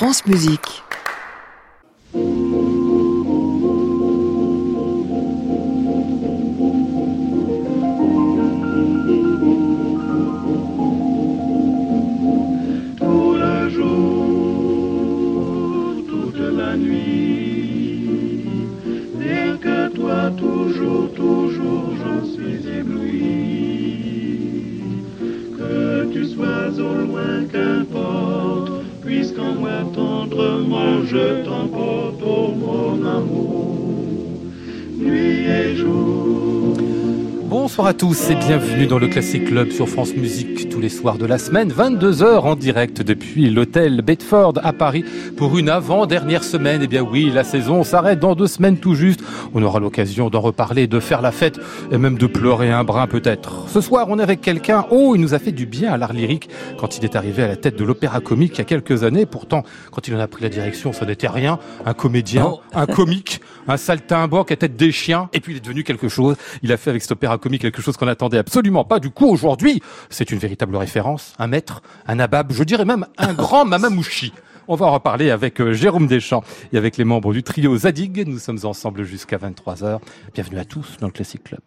France Musique. Tous et bienvenue dans le Classic Club sur France Musique tous les soirs de la semaine, 22h en direct depuis l'hôtel Bedford à Paris pour une avant-dernière semaine. Eh bien oui, la saison s'arrête dans deux semaines tout juste. On aura l'occasion d'en reparler, de faire la fête et même de pleurer un brin peut-être. Ce soir, on est avec quelqu'un, oh, il nous a fait du bien à l'art lyrique quand il est arrivé à la tête de l'opéra comique il y a quelques années. Pourtant, quand il en a pris la direction, ça n'était rien. Un comédien, un comique, un saltimbanque à tête des chiens. Et puis il est devenu quelque chose. Il a fait avec cet opéra comique quelque chose qu'on n'attendait absolument pas. Du coup, aujourd'hui, c'est une véritable référence, un maître, un nabab, je dirais même un grand mamamouchi. On va en reparler avec euh, Jérôme Deschamps et avec les membres du trio Zadig. Nous sommes ensemble jusqu'à 23h. Bienvenue à tous dans le Classic Club.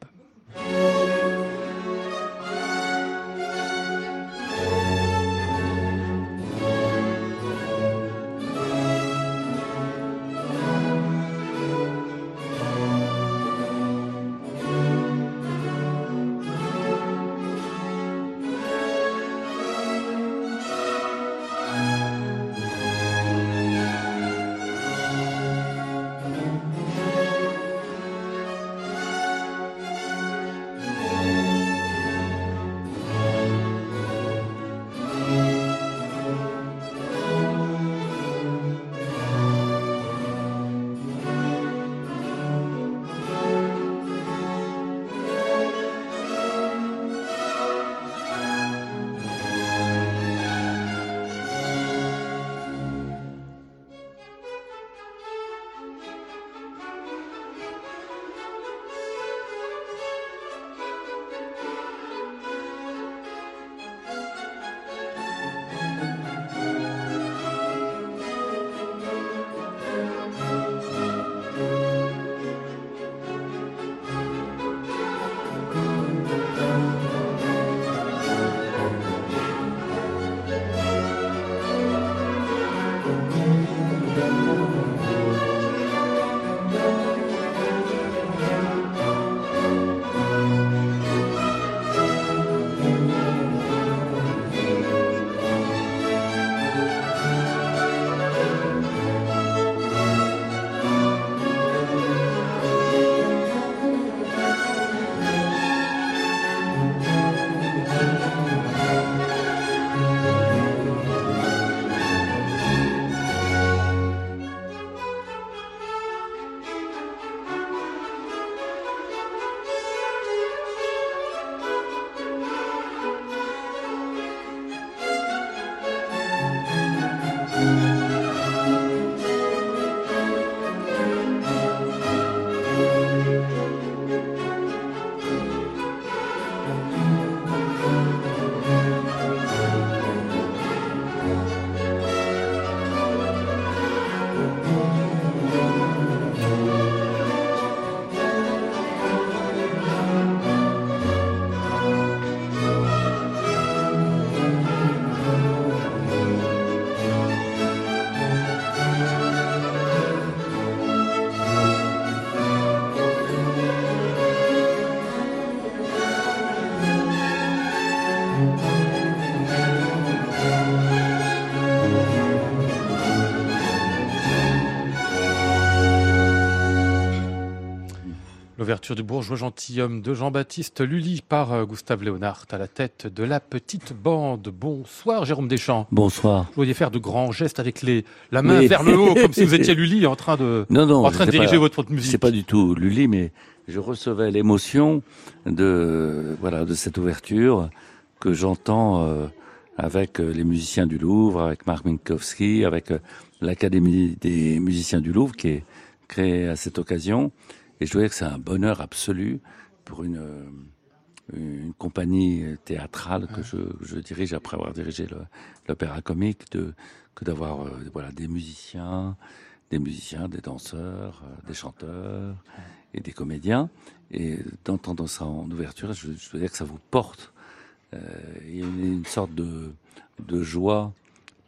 L'ouverture du bourgeois gentilhomme de Jean-Baptiste Lully par euh, Gustave Léonard à la tête de la petite bande. Bonsoir Jérôme Deschamps. Bonsoir. Vous voyez faire de grands gestes avec les, la main vers le haut, comme si vous étiez Lully en train de, Non, non, en train de diriger pas- votre musique. C'est pas du tout Lully, mais je recevais l'émotion de voilà de cette ouverture que j'entends euh, avec euh, les musiciens du Louvre, avec Marc Minkowski, avec l'Académie des musiciens du Louvre qui est créée à cette occasion. Et je dois dire que c'est un bonheur absolu pour une euh, compagnie théâtrale que je, dirige après avoir dirigé l'opéra comique que d'avoir euh, voilà des musiciens, des musiciens, des danseurs, euh, des chanteurs et des comédiens. Et d'entendre ça en ouverture, je, je veux dire que ça vous porte. Euh, y a une, sorte de, joie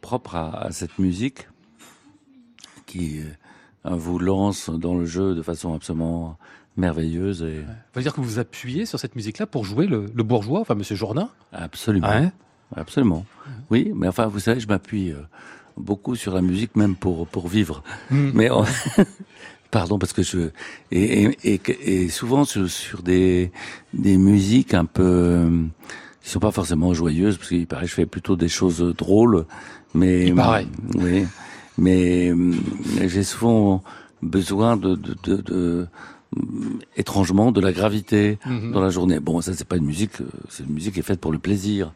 propre à, à cette musique qui vous lance dans le jeu de façon absolument merveilleuse et Ça veut dire que vous vous appuyez sur cette musique-là pour jouer le, le bourgeois, enfin Monsieur Jourdain? Absolument. Ouais. Absolument. Oui, mais enfin, vous savez, je m'appuie euh, beaucoup sur la musique, même pour pour vivre. Mm. Mais on- pardon, parce que je et et, et, et souvent sur, sur des des musiques un peu euh, qui sont pas forcément joyeuses, parce qu'il paraît que je fais plutôt des choses drôles. Mais Il paraît. oui, mais euh, j'ai souvent besoin de de, de, de étrangement de la gravité Mhm. dans la journée. Bon, ça c'est pas une musique, euh, c'est une musique qui est faite pour le plaisir.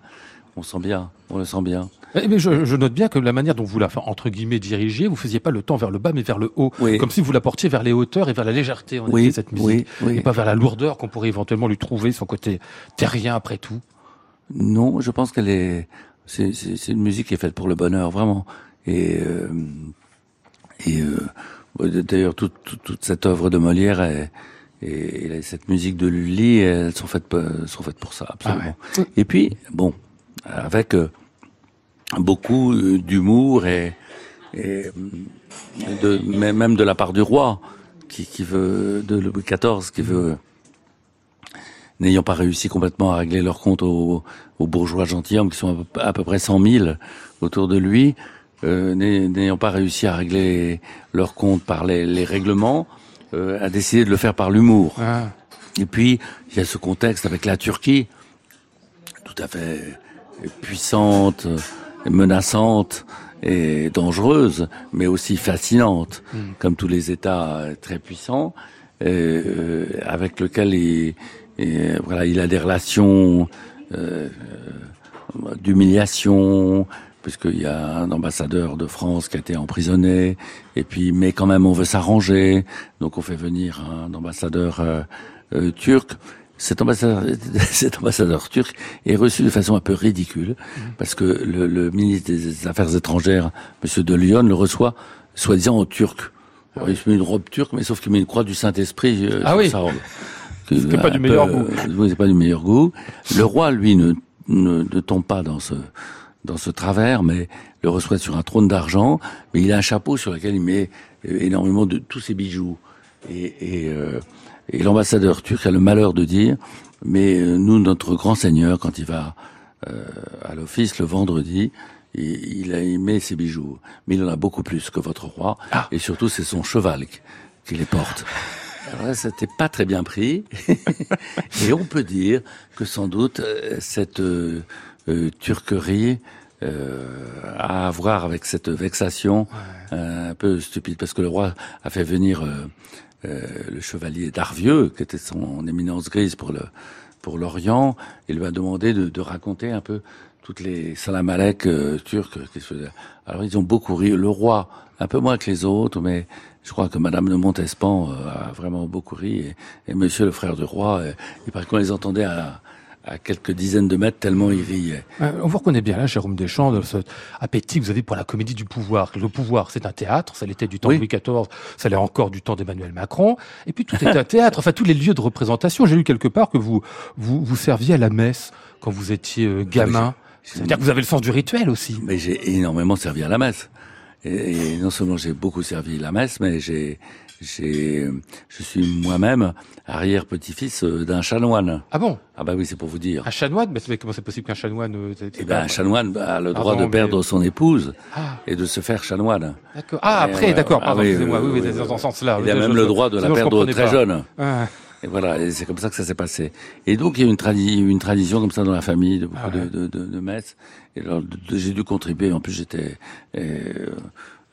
On sent bien, on le sent bien. Eh, Mais je, je note bien que la manière dont vous la, enfin, entre guillemets, dirigiez, vous faisiez pas le temps vers le bas, mais vers le haut. Oui. Comme si vous la portiez vers les hauteurs et vers la légèreté, en Oui, effet, cette musique. oui. Et pas vers la lourdeur qu'on pourrait éventuellement lui trouver, son côté terrien après tout. Non, je pense qu'elle est, c'est une musique qui est faite pour le bonheur, vraiment. Et, euh, et euh, d'ailleurs, toute, toute, toute cette œuvre de Molière est, et, et cette musique de Lully, elles sont faites, sont faites pour ça, absolument. Et puis, bon, avec euh, beaucoup euh, d'humour et, et de, même de la part du roi, qui, qui veut, de Louis XIV, qui veut, n'ayant pas réussi complètement à régler leur compte aux, aux bourgeois gentilshommes, qui sont à peu, à peu près 100 000 autour de lui, euh, n'ay- n'ayant pas réussi à régler leur compte par les, les règlements, euh, a décidé de le faire par l'humour. Ah. Et puis, il y a ce contexte avec la Turquie, tout à fait puissante, menaçante et dangereuse, mais aussi fascinante, comme tous les États euh, très puissants, euh, avec lequel il, et, voilà, il a des relations euh, euh, d'humiliation, puisqu'il y a un ambassadeur de France qui a été emprisonné, et puis mais quand même on veut s'arranger, donc on fait venir un ambassadeur euh, euh, turc. Cet ambassadeur, cet ambassadeur turc est reçu de façon un peu ridicule, parce que le, le ministre des Affaires étrangères, Monsieur de Lyon, le reçoit soi-disant en turc. Alors, il se met une robe turque, mais sauf qu'il met une croix du Saint-Esprit euh, Ah sur oui. sa robe. Ce qui est pas du meilleur euh, goût. oui, c'est pas du meilleur goût. Le roi, lui, ne, ne, ne tombe pas dans ce dans ce travers, mais le reçoit sur un trône d'argent. Mais il a un chapeau sur lequel il met euh, énormément de tous ses bijoux. Et, et, euh, et l'ambassadeur turc a le malheur de dire, mais euh, nous, notre grand seigneur, quand il va euh, à l'office le vendredi, il, il, a- met ses bijoux. Mais il en a beaucoup plus que votre roi. Ah. Et surtout, c'est son cheval qui, qui les porte. Alors là, c'était pas très bien pris. Et on peut dire que sans doute euh, cette euh, euh, turquerie euh, à voir avec cette vexation euh, un peu stupide, parce que le roi a fait venir euh, euh, le chevalier d'Arvieux, qui était son éminence grise pour le pour l'Orient, et lui a demandé de, de raconter un peu toutes les salamalek euh, turcs qui se faisaient. Alors ils ont beaucoup ri. Le roi, un peu moins que les autres, mais je crois que Madame de Montespan euh, a vraiment beaucoup ri, et, et Monsieur le frère du roi, euh, il paraît qu'on les entendait à, à quelques dizaines de mètres tellement ils riaient. Euh, On vous reconnaît bien là, Jérôme Deschamps, de cet appétit que vous avez pour la comédie du pouvoir. Le pouvoir, c'est un théâtre, ça l'était du temps Oui. de Louis XIV, ça l'est encore du temps d'Emmanuel Macron. Et puis tout est un théâtre, enfin tous les lieux de représentation. J'ai lu quelque part que vous vous, vous serviez à la messe quand vous étiez euh, gamin. j'ai- Ça veut dire que vous avez le sens du rituel aussi. Mais j'ai énormément servi à la messe. Et, et non seulement j'ai beaucoup servi la messe, mais j'ai, je suis moi-même arrière-petit-fils euh, d'un chanoine. Ah bon? Ah bah oui, c'est pour vous dire. Un chanoine? Mais, comment c'est possible qu'un chanoine euh, Eh ben, un chanoine a le droit Pardon, de perdre mais- son épouse Ah, et de se faire chanoine. d'accord. Ah, Et après, d'accord, ah pardon, oui, excusez-moi. oui, Oui, dans ce sens-là. Il a même le droit de la perdre très pas. jeune. Ah, Et voilà, et c'est comme ça que ça s'est passé. Et donc il y a une, tradi une tradition comme ça dans la famille de beaucoup Ah ouais. de, de, de, de messes. Et alors j'ai dû contribuer. En plus j'étais euh,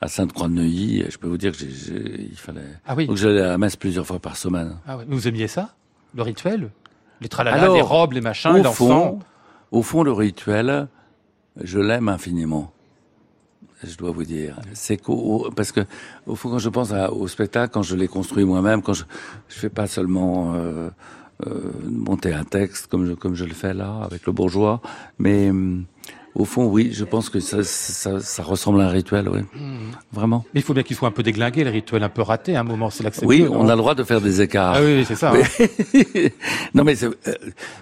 à Sainte-Croix-de-Neuilly. Je peux vous dire que j'ai, j'ai- il fallait. Ah oui. Donc j'allais à la messe plusieurs fois par semaine. ah ouais. Vous aimiez ça Le rituel? Les tralala, Alors, les robes, les machins, au fond, au fond, le rituel, je l'aime infiniment. Je dois vous dire, c'est qu'au parce que au fond, quand je pense à- au spectacle, quand je l'ai construit moi-même, quand je je fais pas seulement euh, euh, monter un texte comme je comme je le fais là avec le bourgeois, mais hum, Au fond, oui, je pense que ça, ça, ça ressemble à un rituel, oui. Hmm. Vraiment. Mais il faut bien qu'il soit un peu déglingué, le rituel un peu raté à un moment, c'est c'est Oui, on a le droit de faire des écarts. Ah oui, c'est ça. hein. Non, mais euh,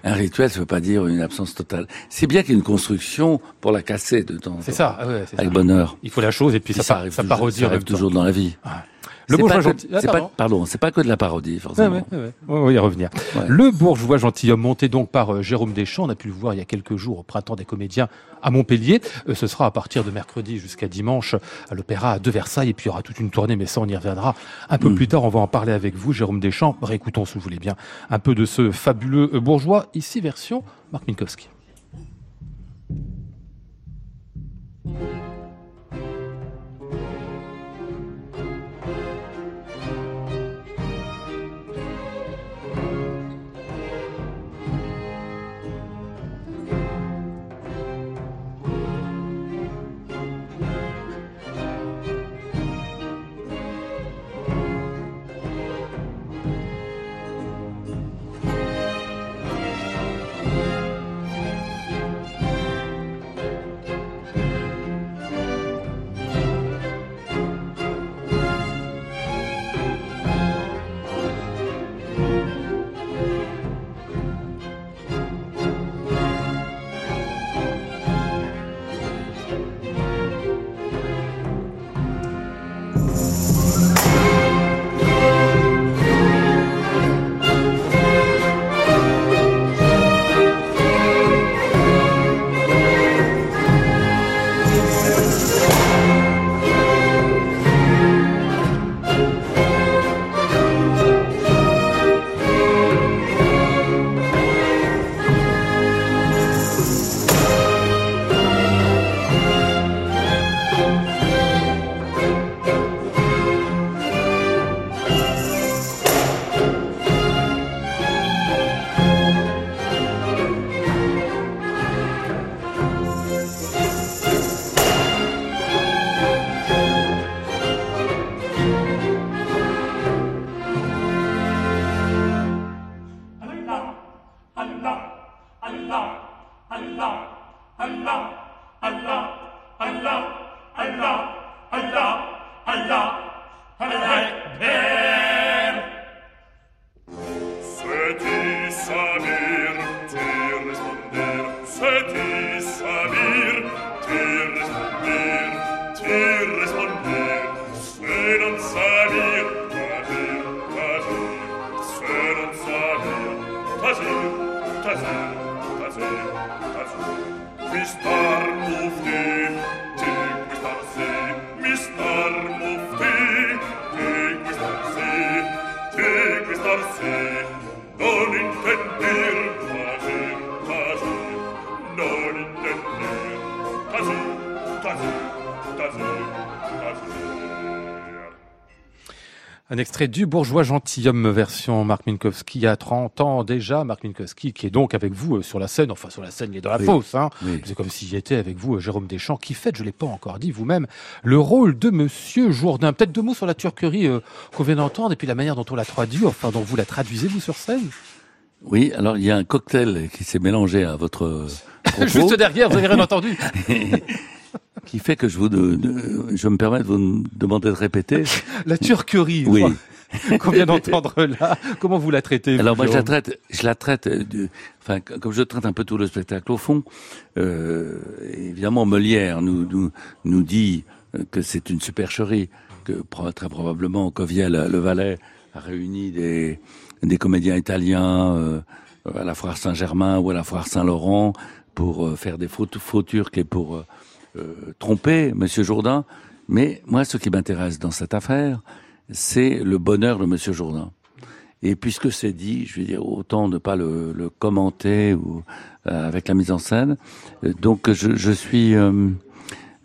un rituel, ça veut pas dire une absence totale. C'est bien qu'il y ait une construction pour la casser de temps en C'est temps. ça, ah ouais, c'est ça. Avec bonheur. Il faut la chose et puis, Puis ça, ça toujours- parodie ça arrive toujours dans la vie. Le bourgeois pas que- gentil. Ah, pardon. pardon, c'est pas que de la parodie, forcément. ouais, ouais. On va y revenir. Ouais. Le bourgeois gentilhomme monté donc par euh, Jérôme Deschamps, on a pu le voir il y a quelques jours au printemps des comédiens à Montpellier. Euh, ce sera à partir de mercredi jusqu'à dimanche à l'Opéra de Versailles et puis il y aura toute une tournée, mais ça on y reviendra un peu Mm. plus tard. On va en parler avec vous, Jérôme Deschamps. Réécoutons, si vous voulez bien, un peu de ce fabuleux euh, bourgeois, ici version Marc Minkowski. move. Un extrait du Bourgeois gentilhomme version Marc Minkowski il y a 30 ans déjà. Marc Minkowski qui est donc avec vous euh, sur la scène, enfin sur la scène, il est dans la Oui. fosse. Hein. Oui. C'est comme s'il y était avec vous, euh, Jérôme Deschamps, qui fait, je l'ai pas encore dit vous-même, le rôle de Monsieur Jourdain. Peut-être deux mots sur la turquerie euh, qu'on vient d'entendre et puis la manière dont on la traduit, enfin dont vous la traduisez vous sur scène. Oui, alors il y a un cocktail qui s'est mélangé à votre propos, Juste derrière, vous avez rien entendu. qui fait que je vous, de- de- je me permets de vous demander de répéter. La turquerie, Oui. qu'on vient d'entendre là. Comment vous la traitez Alors moi je la traite, je la traite, euh, de, enfin comme je traite un peu tout le spectacle au fond. Euh, évidemment Molière nous nous, nous dit euh, que c'est une supercherie, que très probablement Coviel le Valais a réuni des des comédiens italiens euh, à la foire Saint-Germain ou à la foire Saint-Laurent pour euh, faire des faux, faux turcs et pour tromper Monsieur Jourdain. Mais moi, ce qui m'intéresse dans cette affaire, c'est le bonheur de Monsieur Jourdain. Et puisque c'est dit, je veux dire, autant ne pas le, commenter ou euh, avec la mise en scène. Euh, donc je, suis, euh,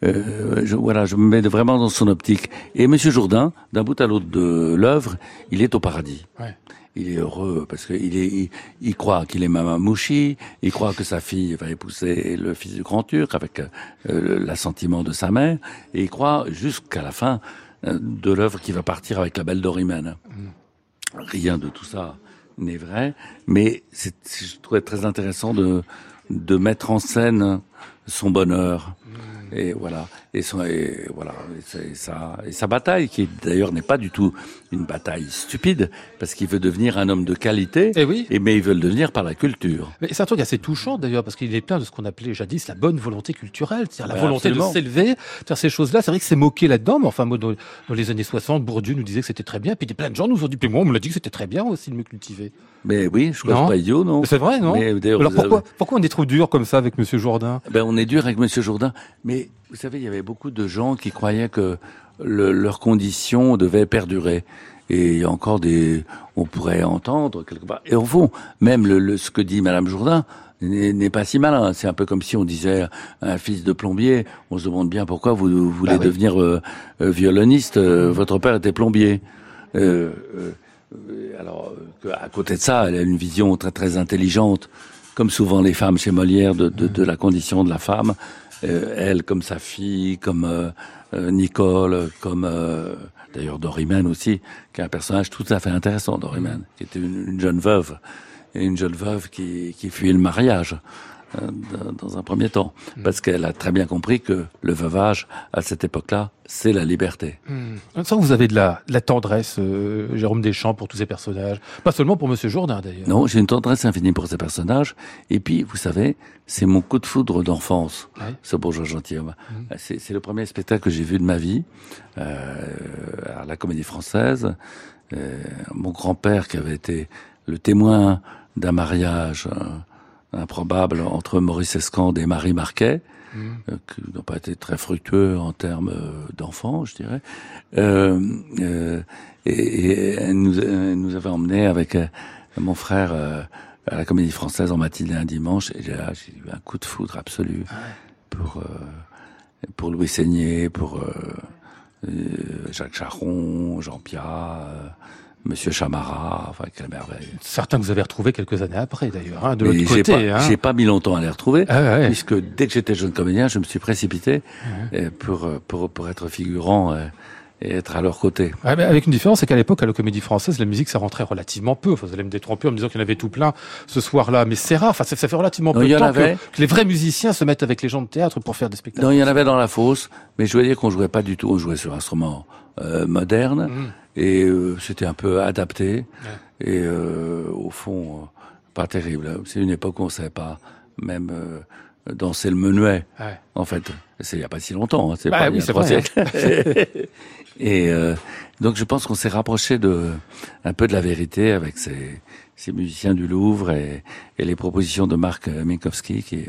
euh, voilà, je me mets vraiment dans son optique. Et Monsieur Jourdain, d'un bout à l'autre de l'œuvre, il est au paradis. Ouais. Il est heureux parce qu'il est, il, il croit qu'il est Mamamouchi, il croit que sa fille va épouser le fils du grand turc avec euh, l'assentiment de sa mère, et il croit jusqu'à la fin euh, de l'œuvre qui va partir avec la belle Dorimène. Rien de tout ça n'est vrai, mais c'est, je trouvais très intéressant de, de mettre en scène son bonheur. Et voilà, et, son, et voilà, et, sa- et sa, et bataille, qui d'ailleurs n'est pas du tout une bataille stupide, parce qu'il veut devenir un homme de qualité, Eh oui. et, mais il veut le devenir par la culture. Mais c'est un truc assez touchant d'ailleurs, parce qu'il est plein de ce qu'on appelait jadis la bonne volonté culturelle, c'est-à-dire la Ouais, volonté absolument. de s'élever, faire ces choses-là. C'est vrai que c'est moqué là-dedans, mais enfin, moi, dans, dans les années 60, Bourdieu nous disait que c'était très bien, puis plein de gens nous ont dit, puis moi, on me l'a dit que c'était très bien aussi de me cultiver. Mais oui, je crois que pas idiot, non? C'est vrai, non? Mais Alors vous avez- pourquoi, pourquoi on est trop dur comme ça avec Monsieur Jourdain? Ben, on est dur avec Monsieur Jourdain, mais vous savez, il y avait beaucoup de gens qui croyaient que le- leurs conditions devaient perdurer. Et il y a encore des, on pourrait entendre quelque part. Et au fond, même le, le- ce que dit Madame Jourdain n'est pas si malin. C'est un peu comme si on disait à un fils de plombier, on se demande bien pourquoi vous, vous voulez Bah oui. devenir euh, euh, violoniste. euh, votre père était plombier. Euh, euh, euh, alors, à côté de ça, elle a une vision très très intelligente, comme souvent les femmes chez Molière, de, la condition de la femme. Euh, elle, comme sa fille, comme euh, euh, Nicole, comme euh, d'ailleurs Dorimène aussi, qui est un personnage tout à fait intéressant, Dorimène, qui était une, une jeune veuve, et une jeune veuve qui, qui fuyait le mariage dans- dans un premier temps, parce qu'elle a très bien compris que le veuvage, à cette époque-là, c'est la liberté. Sent que vous avez de la, de la tendresse, euh, Jérôme Deschamps, pour tous ces personnages. Pas seulement pour Monsieur Jourdain, d'ailleurs. Non, j'ai une tendresse infinie pour ces personnages. Et puis, vous savez, c'est mon coup de foudre d'enfance, Ouais. ce bourgeois gentilhomme. C'est c'est le premier spectacle que j'ai vu de ma vie euh, à la Comédie Française. Euh, mon grand-père, qui avait été le témoin d'un mariage euh, improbable entre Maurice Escande et Marie Marquet, euh, qui n'ont pas été très fructueux en termes euh, d'enfants, je dirais. Euh, euh, et, et elle nous, elle nous avait emmenés avec mon frère à la Comédie Française en matinée un dimanche, et là j'ai eu un coup de foudre absolu pour euh, pour Louis Seigné, pour Jacques Charon, Jean euh, Monsieur Chamara, enfin quelle merveille. Certains que vous avez retrouvés quelques années après, d'ailleurs, hein, de l'autre côté. pas, hein. j'ai pas mis longtemps à les retrouver, Ah ouais. puisque dès que j'étais jeune comédien, je me suis précipité euh, pour, euh, pour pour être figurant euh, et être à leur côté. Ouais, mais avec une différence, c'est qu'à l'époque, à la Comédie Française, la musique, ça rentrait relativement peu. Enfin, vous allez me détromper en me disant qu'il y en avait tout plein ce soir-là, mais c'est rare. Enfin, ça, ça fait relativement Non, peu il y de en temps avait. que, que les vrais musiciens se mettent avec les gens de théâtre pour faire des spectacles. Non, il y en avait dans la fosse, mais je veux dire qu'on jouait pas du tout, on jouait sur instruments euh, modernes Mhm. et euh, c'était un peu adapté et euh, au fond euh, pas terrible. C'est une époque où on savait pas même euh, danser le menuet. Ouais. En fait, c'est il y a pas si longtemps. Hein, c'est Bah pas oui, il y a trois vrai, siècles. et euh, donc je pense qu'on s'est rapproché de un peu de la vérité avec ces, ces musiciens du Louvre et, et les propositions de Marc Minkowski qui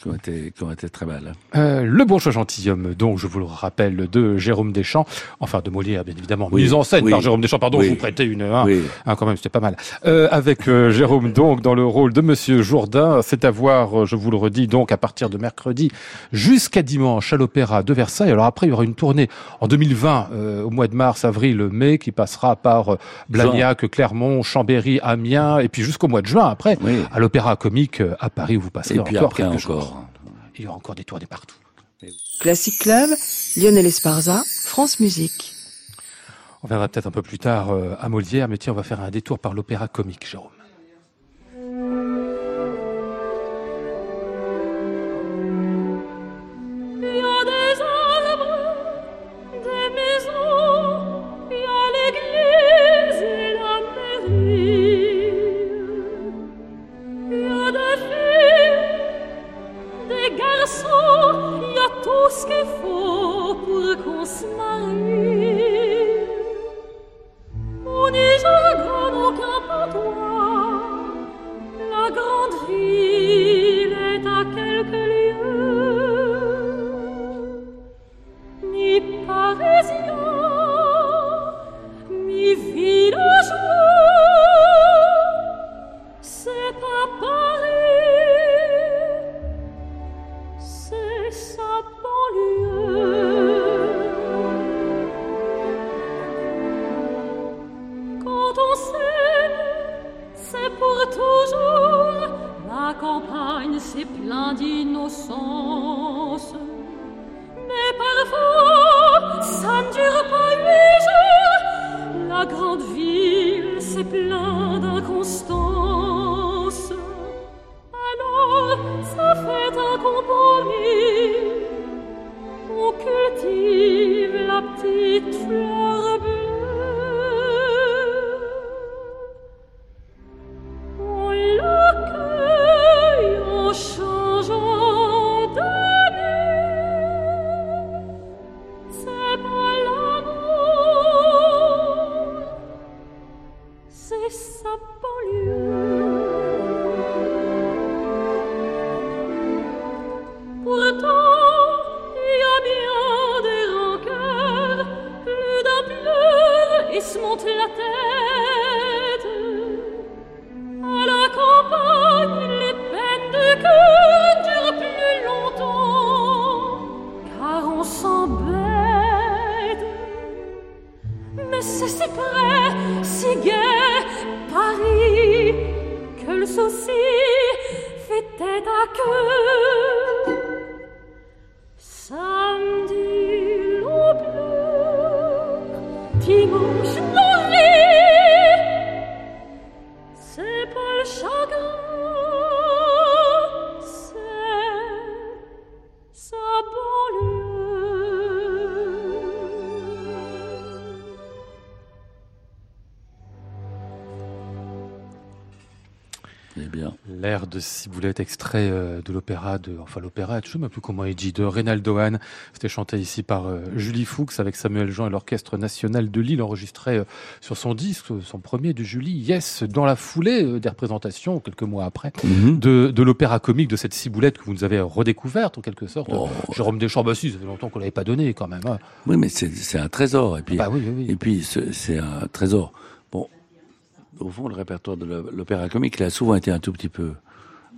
qui ont été qui ont été très belles. Euh, le bourgeois gentilhomme, donc, je vous le rappelle, de Jérôme Deschamps, enfin de Molière, bien évidemment, Oui. mise en scène Oui. par Jérôme Deschamps, pardon, Oui. je vous prêtais une, hein, Oui. hein, quand même, c'était pas mal. Euh, avec euh, Jérôme, donc, dans le rôle de Monsieur Jourdain, c'est à voir, euh, je vous le redis, donc, à partir de mercredi jusqu'à dimanche à l'Opéra de Versailles. Alors après, il y aura une tournée en 2020, euh, au mois de mars, avril, mai, qui passera par Blagnac, Clermont, Chambéry, Amiens, et puis jusqu'au mois de juin, après, à l'Opéra Comique à Paris, où vous passerez Et puis encore après quelques encore. jours. Il y aura encore des tournées partout. Classic Club, Lionel Esparza, France Musique. On verra peut-être un peu plus tard euh, à Molière, mais tiens, on va faire un détour par l'opéra comique, Jérôme. De Ciboulette, extrait euh, de l'opéra de, enfin l'opéra, je ne sais même plus comment il dit, de Reynaldo Hahn. C'était chanté ici par euh, Julie Fuchs avec Samuel Jean et l'Orchestre National de Lille, enregistré euh, sur son disque, son premier de Julie, Yes, dans la foulée des représentations, quelques mois après, mhm. de, de l'opéra comique de cette Ciboulette que vous nous avez redécouverte en quelque sorte. Oh. Jérôme Deschamps, bah si, ça fait longtemps qu'on l'avait pas donné quand même. hein. oui, mais c'est un trésor. Et puis, Bah oui, oui, oui. Et puis, ce- c'est un trésor. Bon, au fond, le répertoire de l'o- l'opéra comique, il a souvent été un tout petit peu,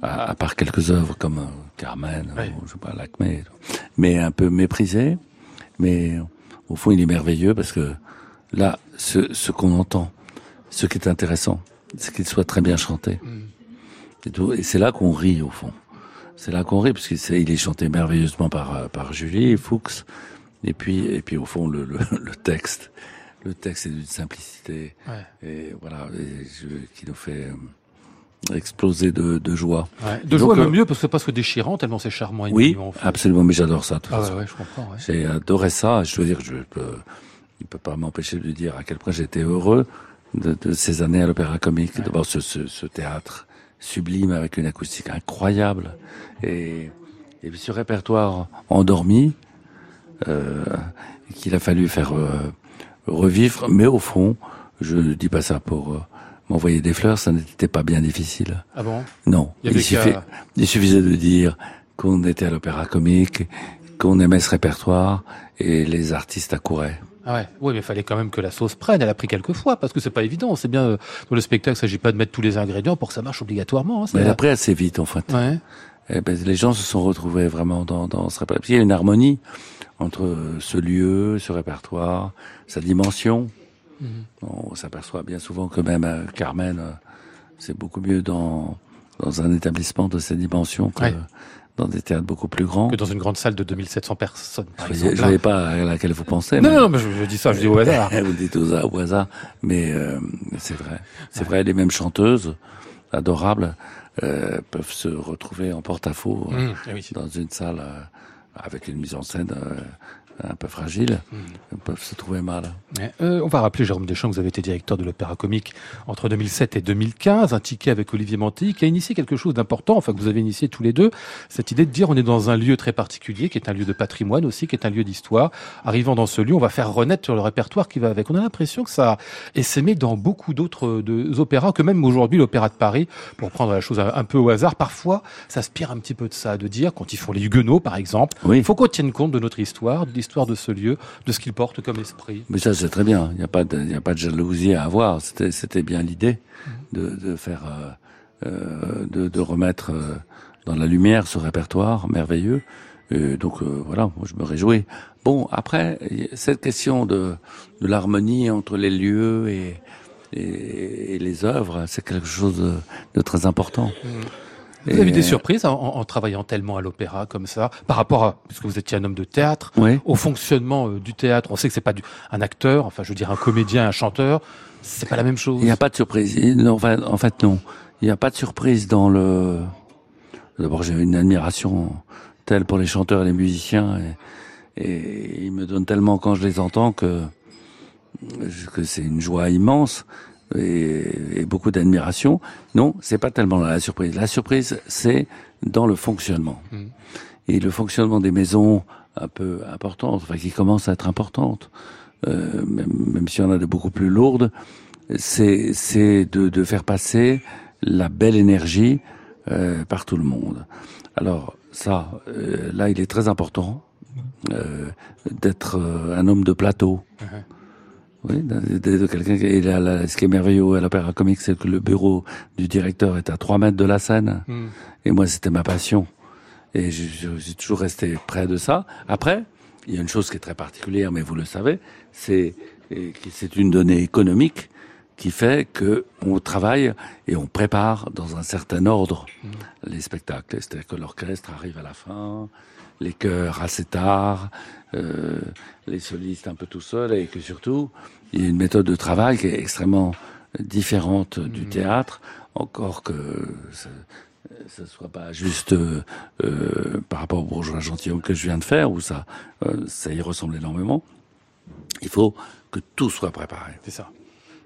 à, à part quelques œuvres comme euh, Carmen, Ouais. ou, je sais pas, Lacmé, mais un peu méprisé. Mais au fond, il est merveilleux parce que là, ce, ce qu'on entend, ce qui est intéressant, c'est qu'il soit très bien chanté. Et, tout. Et c'est là qu'on rit, au fond. C'est là qu'on rit, parce qu'il est chanté merveilleusement par, euh, par Julie Fuchs. Et puis, et puis au fond, le, le, le texte, le texte est d'une simplicité, Ouais. et voilà, et je- qui nous fait exploser de, de joie. Ouais. De Donc, jouer euh, même mieux parce que c'est presque déchirant tellement c'est charmant. et Oui, mignon, en fait. absolument, mais j'adore ça. Ah ouais, ouais, je comprends. ouais. J'ai adoré ça. Je dois dire je peux, il peut pas m'empêcher de dire à quel point j'étais heureux de, de ces années à l'Opéra Comique, voir ce, ce, ce théâtre sublime avec une acoustique incroyable et, et puis ce répertoire endormi euh, qu'il a fallu faire euh, revivre. Mais au fond, je ne dis pas ça pour euh, m'envoyer des fleurs, ça n'était pas bien difficile. Ah bon? Non, Il suffisait de dire qu'on était à l'opéra comique, qu'on aimait ce répertoire, et les artistes accouraient. Ah ouais, oui, mais il fallait quand même que la sauce prenne. Elle a pris quelques fois parce que c'est pas évident. C'est bien euh, dans le spectacle, il s'agit pas de mettre tous les ingrédients pour que ça marche obligatoirement. hein, Mais elle a pris assez vite, en fait. Ouais. Eh ben, les gens se sont retrouvés vraiment dans, dans ce répertoire. Il y a une harmonie entre ce lieu, ce répertoire, sa dimension. Mhm. On s'aperçoit bien souvent que même euh, Carmen, euh, c'est beaucoup mieux dans, dans un établissement de cette dimension que Ouais. dans des théâtres beaucoup plus grands. Que dans une grande salle de 2700 personnes, par Je exemple. ne voyais pas à laquelle vous pensez. Non, mais- non, mais je, je dis ça, je dis au hasard. Vous dites au, au hasard, mais euh, c'est vrai. C'est vrai, les mêmes chanteuses, adorables, peuvent se retrouver en porte-à-faux Mmh, eh oui. dans une salle avec une mise en scène euh, un peu fragile, Mmh. Peuvent se trouver mal. Euh, on va rappeler, Jérôme Deschamps, que vous avez été directeur de l'Opéra Comique entre 2007 et 2015, un ticket avec Olivier Manty, qui a initié quelque chose d'important, enfin que vous avez initié tous les deux, cette idée de dire on est dans un lieu très particulier, qui est un lieu de patrimoine aussi, qui est un lieu d'histoire. Arrivant dans ce lieu, on va faire renaître sur le répertoire qui va avec. On a l'impression que ça est s'aimé dans beaucoup d'autres euh, opéras, que même aujourd'hui l'Opéra de Paris, pour prendre la chose un, peu au hasard, parfois s'aspire un petit peu de ça, de dire, quand ils font les Huguenots par exemple, Oui. il faut qu'on tienne compte de notre histoire, de l'histoire de ce lieu, de ce qu'il porte comme esprit. Mais ça, c'est très bien. Il n'y a pas de, a pas de jalousie à avoir. C'était, bien l'idée de, de faire, euh, euh, de, de remettre euh, dans la lumière ce répertoire merveilleux. Et donc euh, voilà, moi je me réjouis. Bon, après cette question de, de l'harmonie entre les lieux et, et, et les œuvres, c'est quelque chose de, de très important. Vous avez Et- des surprises en, en- en travaillant tellement à l'opéra comme ça, par rapport à, puisque vous étiez un homme de théâtre, au fonctionnement euh, du théâtre? On sait que c'est pas du, un acteur, enfin je veux dire un comédien, un chanteur, c'est pas la même chose. Il n'y a pas de surprise. Il- non, enfin, en fait, non. Il n'y a pas de surprise dans le. D'abord, j'ai une admiration telle pour les chanteurs et les musiciens et ils me donnent tellement quand je les entends que, que c'est une joie immense et, et beaucoup d'admiration. Non, c'est pas tellement la surprise. La surprise, c'est dans le fonctionnement. Mm. Et le fonctionnement des maisons un peu importantes, enfin qui commencent à être importantes, euh, même, même si on a de beaucoup plus lourdes, c'est c'est de, de faire passer la belle énergie euh, par tout le monde. Alors ça, euh, là, il est très important euh, d'être un homme de plateau. Mhm. Oui, de, quelqu'un qui et là, là, ce qui est merveilleux à l'Opéra Comique, c'est que le bureau du directeur est à 3 mètres de la scène. Mm. Et moi, c'était ma passion. Et j'ai toujours resté près de ça. Après, il y a une chose qui est très particulière, mais vous le savez, c'est c'est une donnée économique qui fait que on travaille et on prépare dans un certain ordre les spectacles. C'est-à-dire que l'orchestre arrive à la fin, les chœurs assez tard, euh, les solistes un peu tout seuls, et que surtout, il y a une méthode de travail qui est extrêmement différente du théâtre, encore que ça ne soit pas juste euh, euh, par rapport au bourgeois gentilhomme que je viens de faire, où ça, ça y ressemble énormément. Il faut que tout soit préparé. C'est ça.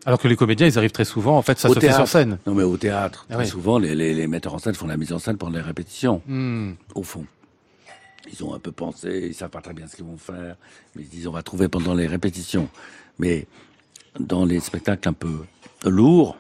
Alors que les comédiens, ils arrivent très souvent, en fait, ça Au se fait théâtre. sur scène. Non, mais au théâtre, Ah très oui. souvent, les, les, les metteurs en scène font la mise en scène pendant les répétitions, Mm. au fond. Ils ont un peu pensé, ils savent pas très bien ce qu'ils vont faire, mais ils se disent on va trouver pendant les répétitions. Mais dans les spectacles un peu lourds,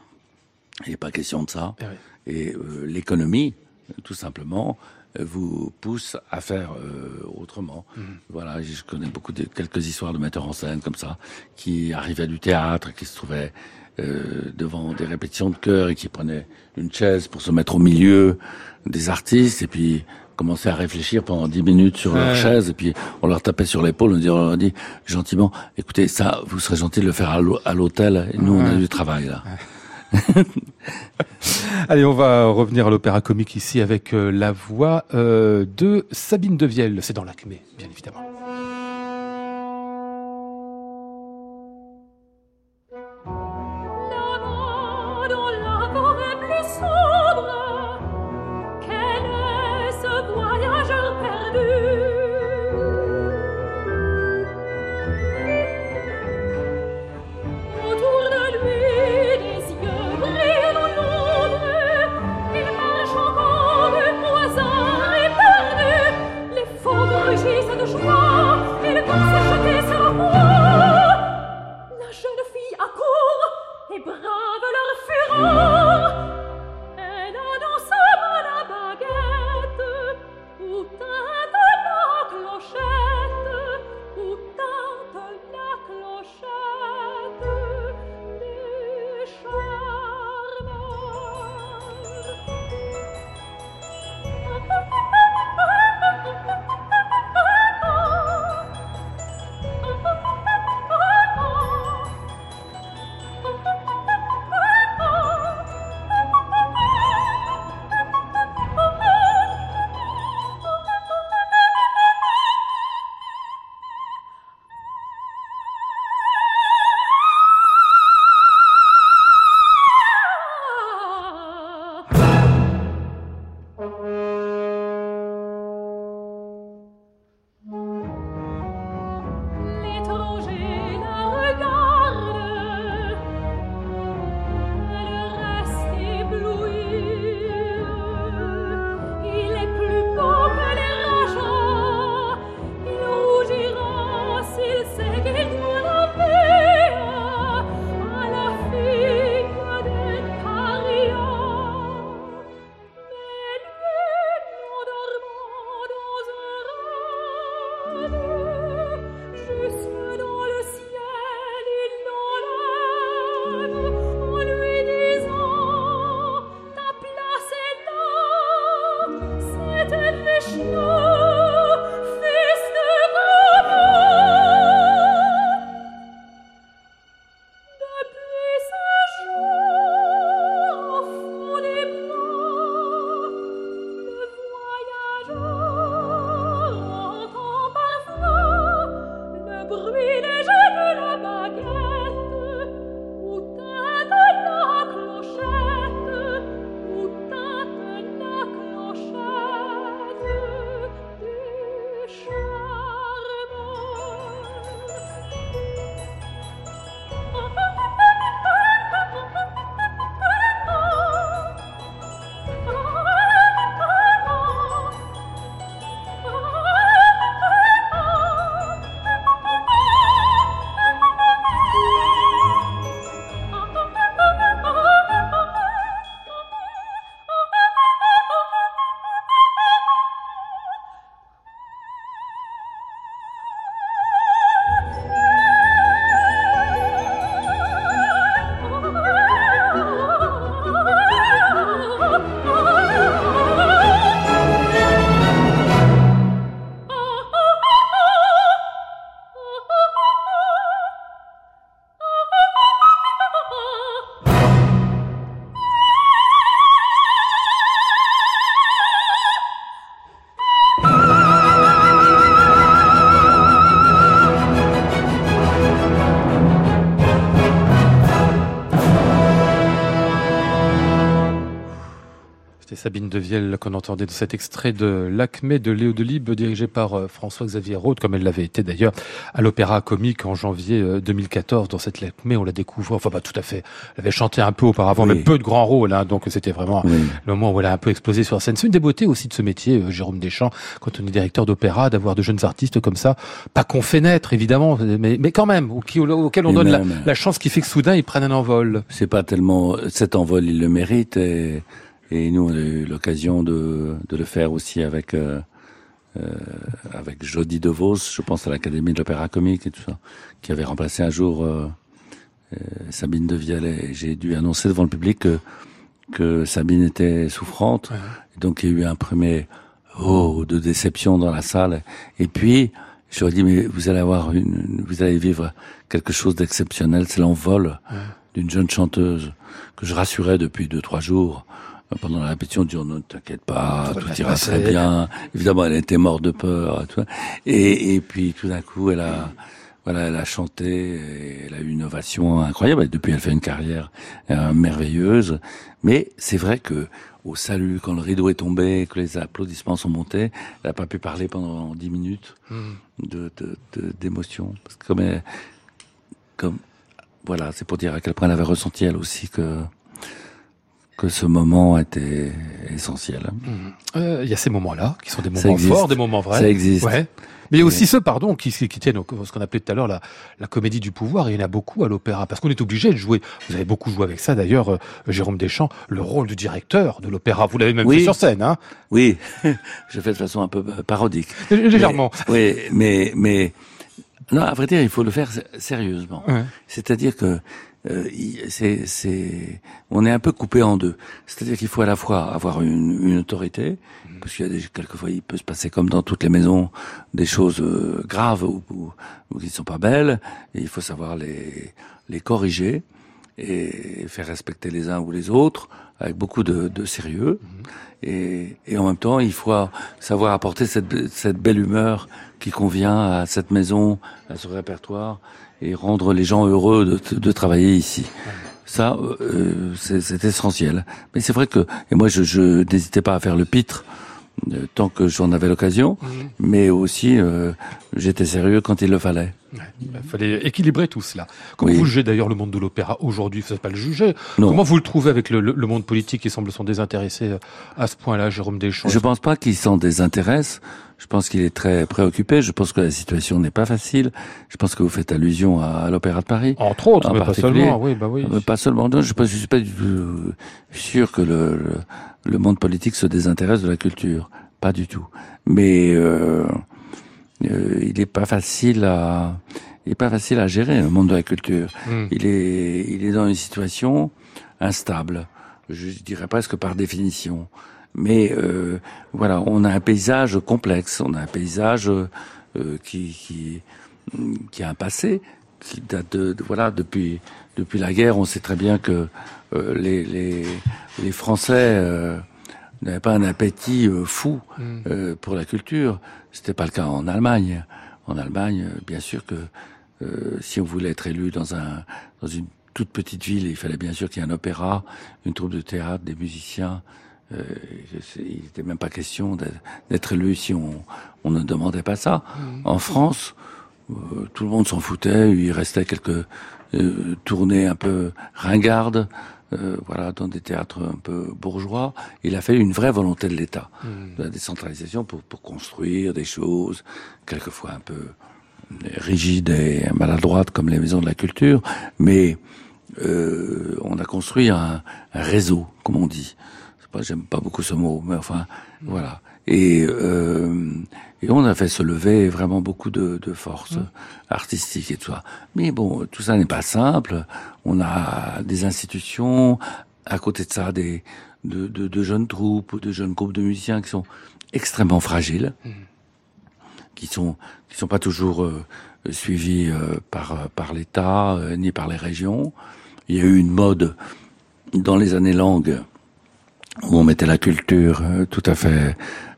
il n'est pas question de ça. Eh. Et euh, l'économie, tout simplement, euh, vous pousse à faire euh, autrement. Voilà, je connais beaucoup de quelques histoires de metteurs en scène comme ça, qui arrivaient du théâtre, qui se trouvaient euh, devant des répétitions de chœur et qui prenaient une chaise pour se mettre au milieu des artistes et puis commençaient à réfléchir pendant dix minutes sur leur chaise et puis on leur tapait sur l'épaule, on leur dit gentiment, écoutez, ça, vous serez gentil de le faire à l'hô- à l'hôtel, et nous on a du travail là. Allez, on va revenir à l'opéra comique ici avec euh, la voix euh, de Sabine Devielle. C'est dans l'Acmé, bien évidemment. Sabine Devielle qu'on entendait de cet extrait de L'Acmé de Léo Delibes dirigé par euh, François-Xavier Rode comme elle l'avait été d'ailleurs à l'Opéra Comique en janvier 2014 euh, dans cette L'Acmé on la découvre enfin pas tout à fait. Elle avait chanté un peu auparavant mais peu de grands rôles hein, donc c'était vraiment le moment où elle a un peu explosé sur la scène. C'est une des beautés aussi de ce métier euh, Jérôme Deschamps quand on est directeur d'opéra d'avoir de jeunes artistes comme ça pas qu'on fait naître évidemment mais, mais quand même auquel on donne la, la, chance qui fait que soudain ils prennent un envol. C'est pas tellement cet envol il le mérite et et nous, on a eu l'occasion de, de, le faire aussi avec euh, euh, avec Jody DeVos, je pense à l'Académie de l'Opéra Comique et tout ça, qui avait remplacé un jour euh, euh Sabine de Vialet. J'ai dû annoncer devant le public que, que Sabine était souffrante. donc il y a eu un premier oh de déception dans la salle. Et puis je leur ai dit mais vous allez avoir une, vous allez vivre quelque chose d'exceptionnel, c'est l'envol d'une jeune chanteuse que je rassurais depuis deux trois jours pendant la répétition, dit ne t'inquiète pas, tout, ira très bien. Évidemment, elle était morte de peur. Et, et puis tout d'un coup, elle a, voilà, elle a chanté, elle a eu une ovation incroyable. Et depuis, elle fait une carrière euh, merveilleuse. Mais c'est vrai que au salut, quand le rideau est tombé, que les applaudissements sont montés, elle n'a pas pu parler pendant dix minutes hmm. de d'émotion. Parce que comme, comme voilà, c'est pour dire à quel point elle avait ressenti elle aussi que que ce moment était essentiel. Mmh. Euh, il y a ces moments-là, qui sont des moments forts, des moments vrais. Ça existe. Ouais. Mais il y a aussi ceux, pardon, qui, qui tiennent ce qu'on appelait tout à l'heure la, la, comédie du pouvoir. Et il y en a beaucoup à l'opéra, parce qu'on est obligé de jouer. Vous avez beaucoup joué avec ça, d'ailleurs, euh, Jérôme Deschamps, le rôle du directeur de l'opéra. Vous l'avez même oui. fait sur scène, hein Oui, je fais de façon un peu euh, parodique. Légèrement. oui, mais mais non, à vrai dire, il faut le faire sérieusement. Ouais. C'est-à-dire que euh, c'est, c'est, on est un peu coupé en deux. C'est-à-dire qu'il faut à la fois avoir une, une autorité, mmh. parce qu'il y a des, quelquefois il peut se passer comme dans toutes les maisons des choses euh, graves ou, ou, ou, qui ne sont pas belles, et il faut savoir les, les corriger et faire respecter les uns ou les autres avec beaucoup de, de sérieux. Mmh. Et, et, en même temps, il faut savoir apporter cette, cette belle humeur qui convient à cette maison, à ce répertoire, et rendre les gens heureux de, de travailler ici. Ça, euh, c'est essentiel. Mais c'est vrai que, et moi, je, je n'hésitais pas à faire le pitre euh, tant que j'en avais l'occasion, mmh. mais aussi euh, j'étais sérieux quand il le fallait. Ouais, il fallait équilibrer tout cela. Comment oui. vous jugez d'ailleurs le monde de l'opéra aujourd'hui? Vous ne pas le juger. Non. Comment vous le trouvez avec le, le, le, monde politique qui semble s'en désintéresser euh, à ce point-là, Jérôme Deschamps? Je ne pense pas qu'il s'en désintéresse. Je pense qu'il est très préoccupé. Je pense que la situation n'est pas facile. Je pense que vous faites allusion à, à l'Opéra de Paris. Entre autres, mais pas seulement. Oui, bah oui. Euh, pas seulement. Non, je ne suis pas du tout sûr que le, le, le, monde politique se désintéresse de la culture. Pas du tout. Mais euh, euh, il n'est pas facile à il est pas facile à gérer le monde de la culture. Mm. Il est il est dans une situation instable. Je dirais presque par définition. Mais euh, voilà, on a un paysage complexe, on a un paysage euh, qui, qui, qui a un passé qui date de, de, voilà depuis depuis la guerre. On sait très bien que euh, les, les, les Français euh, n'avaient pas un appétit fou mm. pour la culture. C'était pas le cas en Allemagne. En Allemagne, bien sûr que si on voulait être élu dans un dans une toute petite ville, il fallait bien sûr qu'il y ait un opéra, une troupe de théâtre, des musiciens, euh, il n'était même pas question d'être élu si on, on, ne demandait pas ça. Mmh. En France, euh, tout le monde s'en foutait. Il restait quelques euh, tournées un peu ringardes, euh, voilà, dans des théâtres un peu bourgeois. Il a fait une vraie volonté de l'État, mmh. de la décentralisation pour, pour construire des choses, quelquefois un peu rigides et maladroites comme les maisons de la culture, mais euh, on a construit un, un réseau, comme on dit j'aime pas beaucoup ce mot, mais enfin, voilà. Et, euh, et on a fait se lever vraiment beaucoup de, de force mmh. artistique et tout ça. Mais bon, tout ça n'est pas simple. On a des institutions, à côté de ça, des de, de, de jeunes troupes ou de jeunes groupes de musiciens qui sont extrêmement fragiles, mmh. qui sont qui sont pas toujours euh, suivis euh, par par l'État euh, ni par les régions. Il y a eu une mode dans les années longues où on mettait la culture tout à fait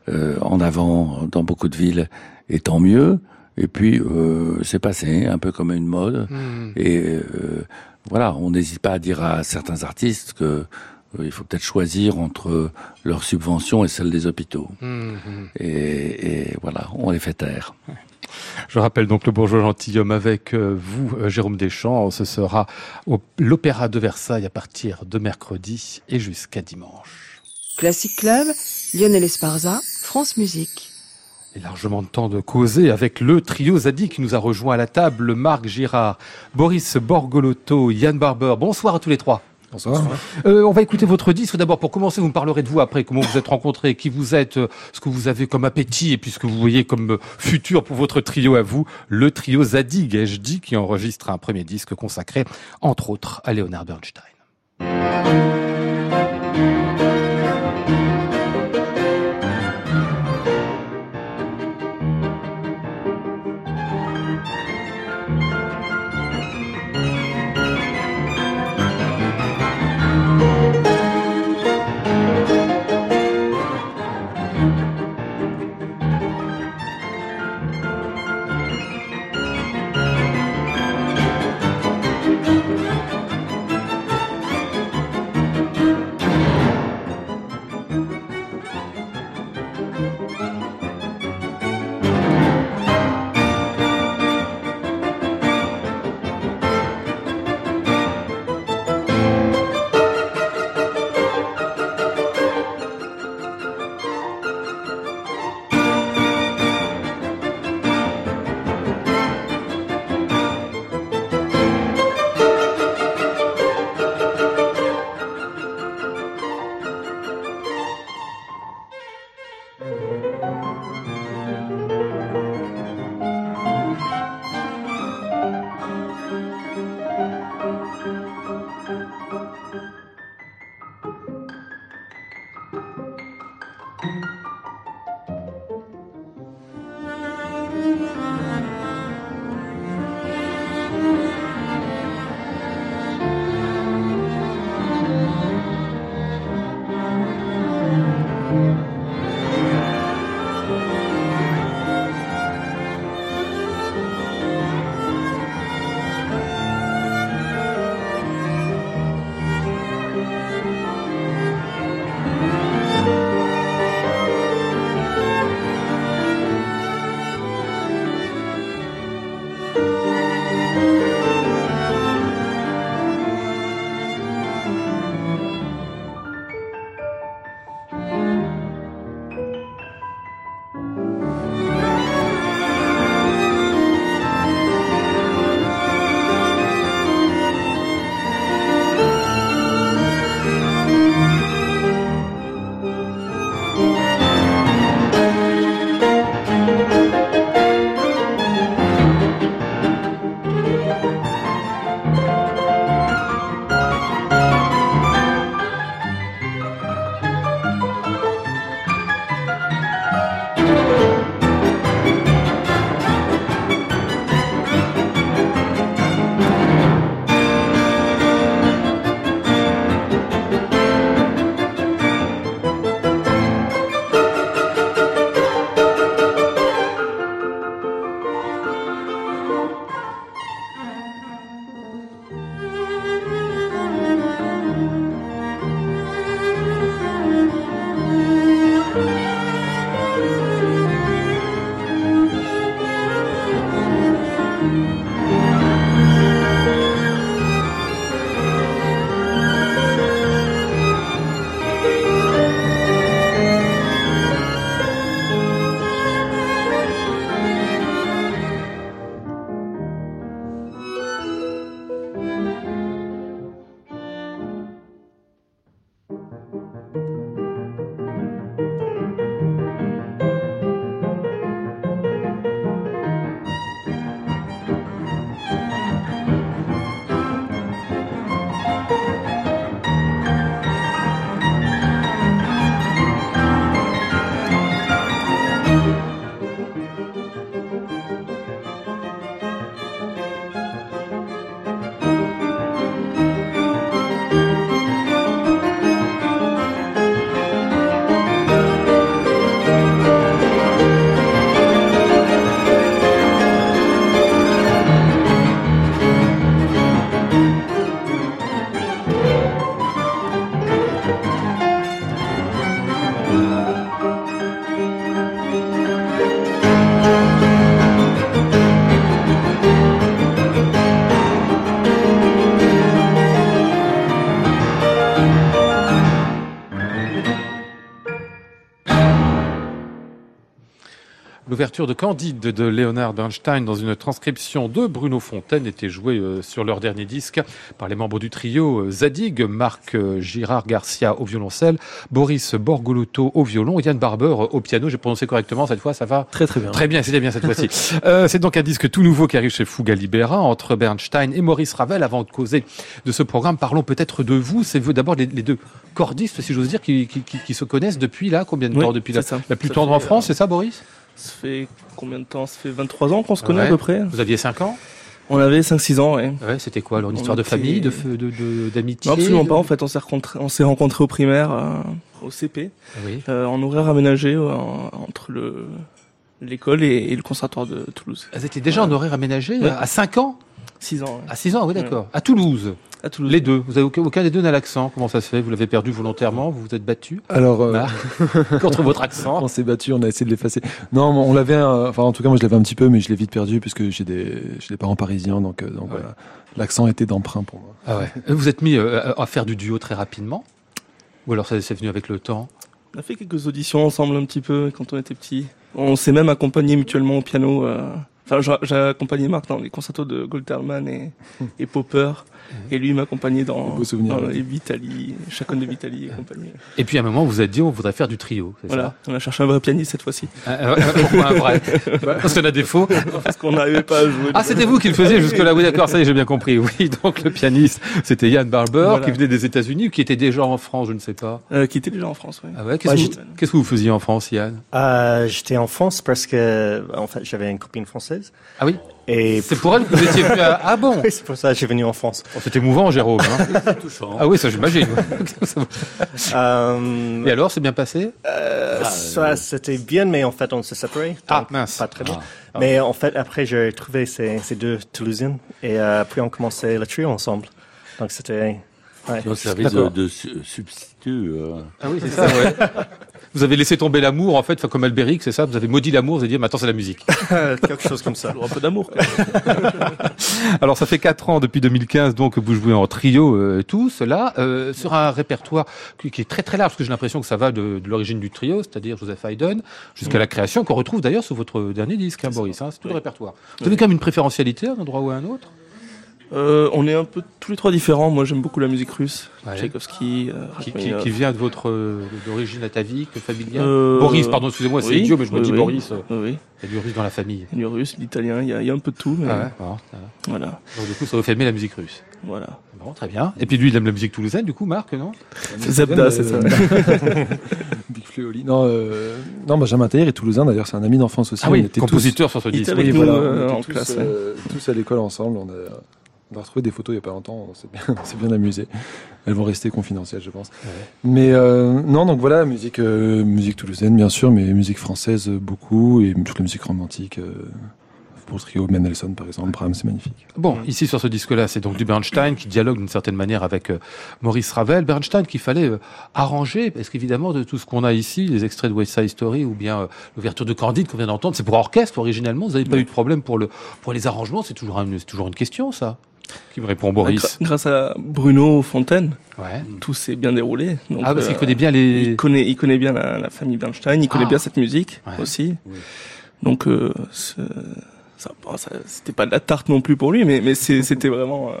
euh, en avant dans beaucoup de villes, et tant mieux. Et puis euh, c'est passé un peu comme une mode. Mmh. Et euh, voilà, on n'hésite pas à dire à certains artistes que euh, il faut peut-être choisir entre leurs subventions et celles des hôpitaux. Mhm. Et, et voilà, on les fait taire. Je rappelle donc le bourgeois gentilhomme avec vous, Jérôme Deschamps. Ce sera au l'Opéra de Versailles à partir de mercredi et jusqu'à dimanche. Classic Club, Lionel Esparza, France Musique. Et largement de temps de causer avec le trio Zadi qui nous a rejoint à la table, Marc Girard, Boris Borgolotto, Yann Barber. Bonsoir à tous les trois. Bonsoir. Euh, on va écouter votre disque. D'abord, pour commencer, vous me parlerez de vous après, comment vous êtes rencontrés, qui vous êtes, euh, ce que vous avez comme appétit et puis ce que vous voyez comme euh, futur pour votre trio à vous, le trio Zadig HD qui enregistre un premier disque consacré, entre autres, à Leonard Bernstein. L'ouverture de Candide de Leonard Bernstein dans une transcription de Bruno Fontaine était jouée euh, sur leur dernier disque par les membres du trio euh, Zadig, Marc euh, Girard Garcia au violoncelle, Boris Borgoluto au violon, Yann Barber au piano. J'ai prononcé correctement cette fois, ça va Très très bien. Très bien, c'était bien cette fois-ci. Euh, c'est donc un disque tout nouveau qui arrive chez Fuga Libera entre Bernstein et Maurice Ravel. Avant de causer de ce programme, parlons peut-être de vous. C'est vous d'abord les, les deux cordistes, si j'ose dire, qui, qui, qui- qui se connaissent depuis là combien de Oui, temps Depuis la, ça. la plus tendre en France, euh, c'est ça, Boris? Ça fait combien de temps? Ça fait 23 ans qu'on se connaît Ouais. à peu près. Vous aviez 5 ans? On avait 5-6 ans, ouais. Ouais, c'était quoi alors Une On histoire de famille, de feu- de- de- d'amitié absolument de- pas. En fait, on s'est rencontrés, on s'est rencontrés au primaire, euh, au CP, Oui. euh, en horaire aménagé euh, en- entre le l'école et, et le conservatoire de Toulouse. Vous étiez déjà en horaire aménagé Ouais. à 5 ans? 6 ans, ouais. À 6 ans, oui, d'accord. À Toulouse? À Toulouse. Les deux. Vous avez aucun, aucun des deux n'a l'accent. Comment ça se fait? Vous l'avez perdu volontairement? Vous vous êtes battu? Alors, euh, Marc contre votre accent on s'est battu, on a essayé de l'effacer. Non, on l'avait, euh, enfin en tout cas moi je l'avais un petit peu, mais je l'ai vite perdu puisque j'ai des, j'ai des parents parisiens, donc, euh, donc Ouais. voilà, l'accent était d'emprunt pour moi. Ah ouais. Vous êtes mis euh, à faire du duo très rapidement? Ou alors ça c'est venu avec le temps? On a fait quelques auditions ensemble un petit peu quand on était petits. On s'est même accompagné mutuellement au piano. euh, Enfin, j'ai- j'ai accompagné Marc dans les concertos de Golterman et, et Popper. Et lui m'accompagnait dans, dans les Vitali, chacun de Vitali et compagnie. Et puis à un moment, vous vous êtes dit, on voudrait faire du trio. Voilà, on a cherché un vrai pianiste cette fois-ci. ça Ah, ouais, Pourquoi un vrai Parce qu'on a des faux. Parce qu'on n'arrivait pas à jouer. Ah, c'était vous qui le faisiez jusque-là. Oui, d'accord, ça y est, j'ai bien compris. Oui, donc le pianiste, c'était Yann Barber, Voilà. qui venait des États-Unis ou qui était déjà en France, je ne sais pas. Euh, qui était déjà en France, oui. Ah ouais, qu'est-ce, Ouais, que, vous, qu'est-ce que vous faisiez en France, Yann Euh, J'étais en France parce que, en fait, j'avais une copine française. Ah oui? Et C'est pour elle que vous étiez venu à... Ah bon Oui, c'est pour ça que j'ai venu en France. Oh, C'était émouvant, Jérôme. hein. touchant. ah oui, ça j'imagine. Euh, Et alors, c'est bien passé? euh, ça, c'était bien, mais en fait, on s'est séparés. Ah, donc mince. Pas très bien. Ah. Mais en fait, après, j'ai trouvé ces, ces deux Toulousiens et euh, puis on commençait le trio ensemble. Donc c'était. Ouais. Service de, de su- substitut. euh, Ah oui, c'est ça, ouais. Vous avez laissé tomber l'amour, en fait, enfin, comme Albéric, c'est ça Vous avez maudit l'amour, vous avez dit, maintenant c'est la musique. Quelque chose comme ça. Un peu d'amour. Alors, ça fait quatre ans, depuis 2015, donc, que vous jouez en trio, euh, tous, là, euh, sur un répertoire qui, qui est très très large, parce que j'ai l'impression que ça va de, de l'origine du trio, c'est-à-dire Joseph Haydn, jusqu'à la création, qu'on retrouve d'ailleurs sur votre dernier disque, hein, Boris, hein, c'est tout le répertoire. Vous avez quand même une préférentialité à un endroit ou à un autre? Euh, on est un peu tous les trois différents. Moi, j'aime beaucoup la musique russe. Ouais. Tchaïkovski, euh, qui, qui, Rachmaninoff. qui vient de votre euh, d'origine atavique, familiale Euh, Boris, pardon, excusez-moi, c'est oui, idiot, mais je me oui, dis oui. Boris, il y a du russe dans la famille. Du russe, l'italien, il y, a- il y a un peu de tout. Mais Ah ouais, bon. Voilà, Donc du coup, ça vous fait aimer la musique russe. voilà. Bon, très bien. Et puis lui, il aime la musique toulousaine, du coup, Marc, non? C'est Zebda, c'est ça. Big Fleoli. Non, euh, non, Benjamin Taillère est toulousain d'ailleurs, c'est un ami d'enfance aussi. Ah oui, on était compositeur sur ce disque. tous, avec oui, nous, voilà, on était en tous, classe, euh, tous à l'école ensemble. On a, on a retrouvé des photos il y a pas longtemps. On s'est bien, bien amusé. Elles vont rester confidentielles, je pense. Mais euh, non, donc voilà, musique, euh, musique toulousaine bien sûr, mais musique française euh, beaucoup et toute la musique romantique. Euh, pour le trio Mendelssohn par exemple, Brahms, c'est magnifique. Bon, ici sur ce disque-là, c'est donc du Bernstein qui dialogue d'une certaine manière avec euh, Maurice Ravel. Bernstein qu'il fallait euh, arranger, parce qu'évidemment, de tout ce qu'on a ici, les extraits de West Side Story ou bien euh, l'ouverture de Candide qu'on vient d'entendre, c'est pour orchestre originellement. Vous n'avez pas eu de problème pour, le, pour les arrangements C'est toujours, un- c'est toujours une question, ça Qui me répond Boris grâce à Bruno Fontaine, Ouais. tout s'est bien déroulé. Donc, Ah, parce qu'il euh, connaît bien les. Il connaît, il connaît bien la, la famille Bernstein, il connaît Ah. bien cette musique Ouais. aussi. Oui. Donc, euh, ce- ça, bon, ça- c'était pas de la tarte non plus pour lui, mais, mais c'était vraiment, euh,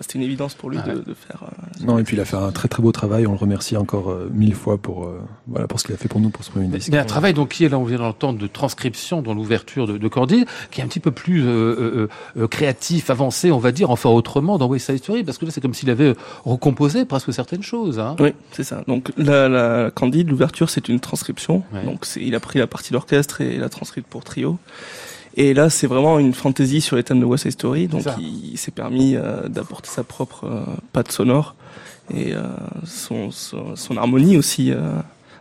c'était une évidence pour lui Ouais. de, de faire. euh, Non, et puis il a fait un très très beau travail. On le remercie encore euh, mille fois pour euh, voilà pour ce qu'il a fait pour nous pour ce premier disque. Il y a un travail donc qui est là, on vient d'entendre, de transcription dans l'ouverture de, de Candide, qui est un petit peu plus euh, euh, euh, créatif, avancé, on va dire, enfin autrement dans West Side Story, parce que là c'est comme s'il avait recomposé presque certaines choses. Hein. Oui, c'est ça. Donc la, la Candide, l'ouverture, c'est une transcription. Ouais. Donc il a pris la partie d'orchestre et l'a transcrite pour trio. Et là, c'est vraiment une fantaisie sur les thèmes de West Side Story. Donc il, s'est permis euh, d'apporter sa propre euh, patte sonore et euh, son, son, son harmonie aussi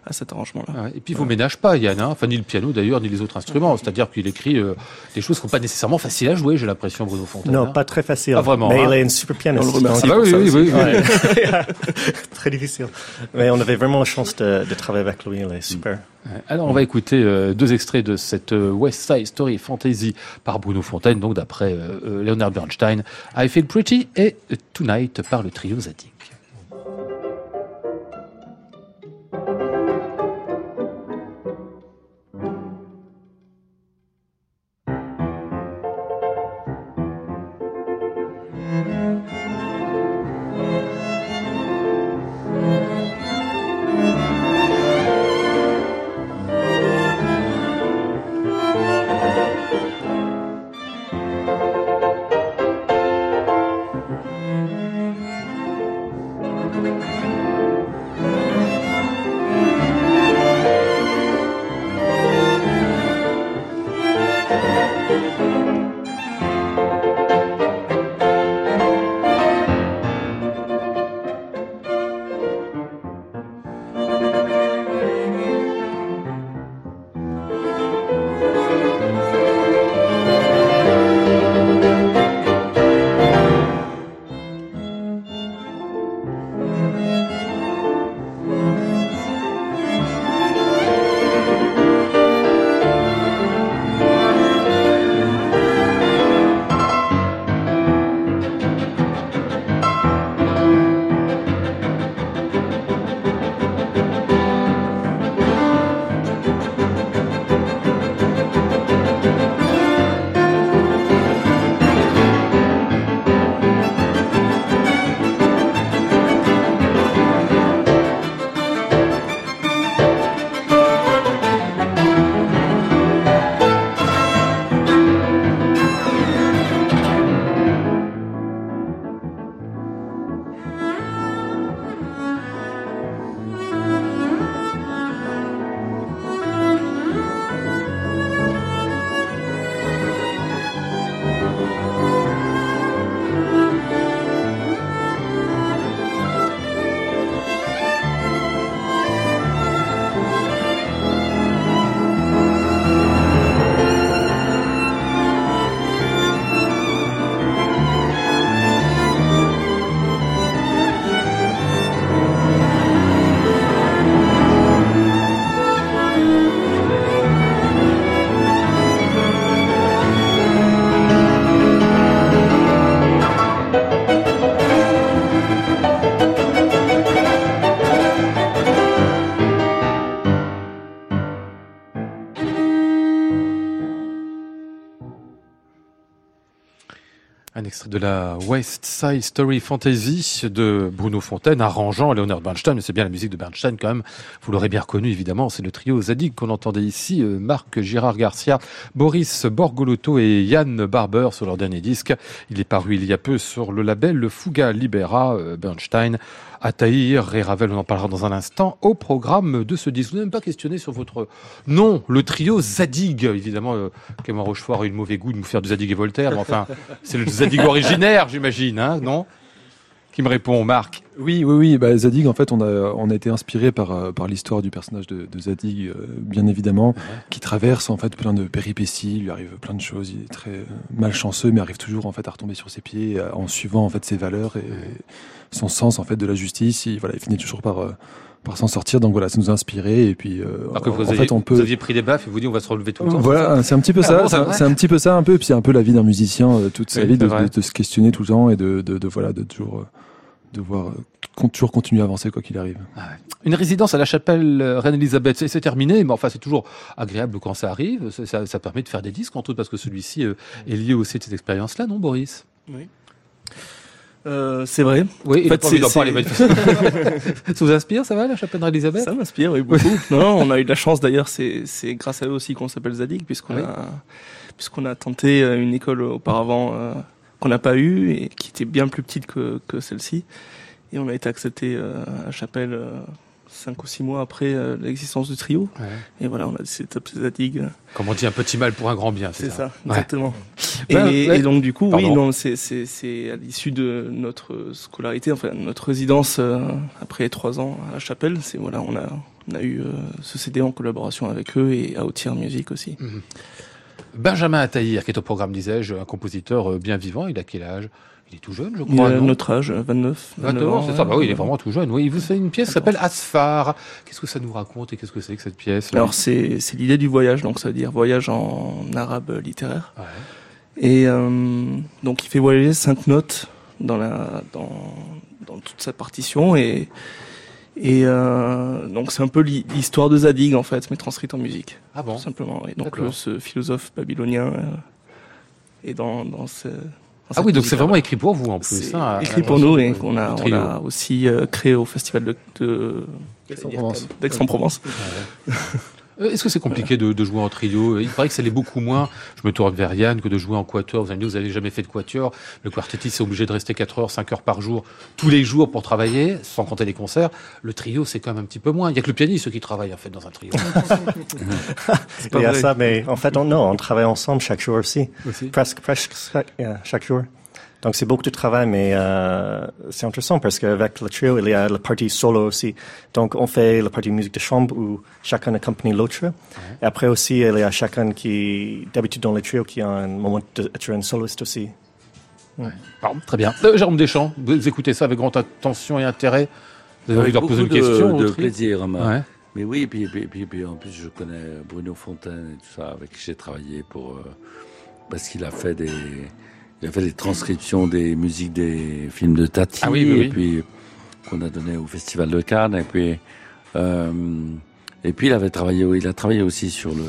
à cet arrangement-là. Ah ouais. Et puis il vous ménage pas, Yann, hein. enfin ni le piano d'ailleurs, ni les autres instruments. C'est-à-dire qu'il écrit euh, des choses qui sont pas nécessairement faciles à jouer, j'ai l'impression, Bruno Fontaine. Non, hein. pas très facile. Ah, vraiment, Mais hein. il est une super pianiste. On le remercie donc Ah bah oui, oui, oui, très difficile. Mais on avait vraiment la chance de, de travailler avec lui. Il est super. Alors on va écouter euh, deux extraits de cette euh, West Side Story Fantasy par Bruno Fontaine, donc d'après euh, euh, Leonard Bernstein, I Feel Pretty et Tonight par le trio Zadig. De la West Side Story Fantasy de Bruno Fontaine, arrangeant Leonard Bernstein, c'est bien la musique de Bernstein quand même. Vous l'aurez bien reconnu évidemment, c'est le trio Zadig qu'on entendait ici, euh, Marc Girard Garcia, Boris Borgolotto et Yann Barber sur leur dernier disque. Il est paru il y a peu sur le label Le Fuga Libera euh, Bernstein. Ataïr et Ravel, on en parlera dans un instant, au programme de ce disque. Vous n'avez même pas questionné sur votre nom, le trio Zadig. Évidemment, euh, Clément Rochefort a eu le mauvais goût de nous faire du Zadig et Voltaire, mais enfin, c'est le Zadig originaire, j'imagine, hein, non? Qui me répond, Marc Oui, oui, oui. Bah, Zadig, en fait, on a, on a été inspiré par, euh, par l'histoire du personnage de, de Zadig, euh, bien évidemment, qui traverse en fait plein de péripéties. Il lui arrive plein de choses. Il est très euh, malchanceux, mais arrive toujours en fait à retomber sur ses pieds en suivant en fait ses valeurs et son sens en fait de la justice. Il, voilà, il finit toujours par euh, par s'en sortir. Donc voilà, ça nous a inspiré. Et puis, euh, Alors que vous, en aviez, fait, on peut. vous aviez pris des baffes et vous dites on va se relever tout le temps. Voilà, c'est un petit peu Ah ça. bon, c'est un- petit peu ça, un peu. Et puis c'est un peu la vie d'un musicien, euh, toute sa Oui, vie, de, vrai. de- de se questionner tout le temps et de, de, de, voilà, de toujours, euh, de voir, euh, con- toujours continuer à avancer quoi qu'il arrive. Une résidence à la chapelle euh, Reine-Elisabeth, c'est c'est terminé, mais enfin c'est toujours agréable quand ça arrive. Ça, permet de faire des disques, entre autres, parce que celui-ci euh, est lié aussi à cette expérience-là, non, Boris? Euh, c'est vrai. Oui, En fait, envie d'en c'est- parler. c'est- ça vous inspire, ça va, la chapelle Reine-Elisabeth Ça m'inspire, oui, beaucoup. non, on a eu de la chance d'ailleurs, c'est, c'est grâce à eux aussi qu'on s'appelle Zadig, puisqu'on Oui. a, puisqu'on a tenté une école auparavant euh, qu'on n'a pas eue et qui était bien plus petite que, que celle-ci. Et on a été accepté euh, à chapelle euh, cinq ou six mois après euh, l'existence du trio. Ouais. Et voilà, on a s'appeler Zadig. Comme on dit, un petit mal pour un grand bien, C'est ça, Ouais. exactement. Ben, et, ouais. et donc du coup, Pardon. oui, non, c'est c'est c'est à l'issue de notre scolarité, enfin notre résidence euh, après trois ans à la Chapelle, c'est voilà, on a on a eu euh, ce CD en collaboration avec eux et Outtier Music aussi. Benjamin Ataïr, qui est au programme, disais-je, un compositeur euh, bien vivant. Il a quel âge? Il est tout jeune, je Il crois. a non? notre âge, 29. 29 ans, c'est ça. Bah oui, il est vraiment tout jeune. Oui, il vous fait une pièce qui s'appelle Asphar. Qu'est-ce que ça nous raconte et qu'est-ce que c'est que cette pièce Alors c'est c'est l'idée du voyage, donc ça veut dire voyage en arabe littéraire. Ouais. Et euh, donc il fait voyager cinq notes dans la dans dans toute sa partition et et euh, donc c'est un peu l'hi- l'histoire de Zadig en fait, mais transcrite en musique, Ah bon? Tout simplement. Et donc le- ce philosophe babylonien euh, est dans dans ce- Ah oui, donc c'est vraiment écrit pour vous en plus. Hein, écrit pour nous et qu'on a, on a aussi euh, créé au festival de, de Aix-en-Provence. d'Aix-en-Provence. Est-ce que c'est compliqué de, de jouer en trio? Il paraît que ça l'est beaucoup moins. Je me tourne vers Yann que de jouer en quatuor. Vous avez dit, vous n'avez jamais fait de quatuor. Le quartettiste est obligé de rester 4 heures, 5 heures par jour, tous les jours pour travailler, sans compter les concerts? Le trio, c'est quand même un petit peu moins. Il y a que le pianiste qui travaille en fait dans un trio. Il y a ça, mais en fait, on, non, on travaille ensemble chaque jour aussi. Aussi. Presque, presque chaque, yeah, chaque jour. Donc, c'est beaucoup de travail, mais euh, c'est intéressant parce qu'avec le trio, il y a la partie solo aussi. Donc, on fait la partie musique de chambre où chacun accompagne l'autre. Et après aussi, il y a chacun qui, d'habitude dans le trio, qui a un moment d'être un soliste aussi. Pardon, très bien. Euh, Jérôme Deschamps, vous écoutez ça avec grande attention et intérêt. Vous avez envie Avec de leur poser une de- question de plaisir. ma- Ouais. Mais oui, et puis, et puis, et puis, et puis, en plus, je connais Bruno Fontaine et tout ça, avec qui j'ai travaillé pour. euh, parce qu'il a fait des. Il a fait des transcriptions des musiques des films de Tati. Ah oui, oui, oui. Et puis, qu'on a donné au Festival de Cannes. Et puis, euh, et puis, il avait travaillé, il a travaillé aussi sur le.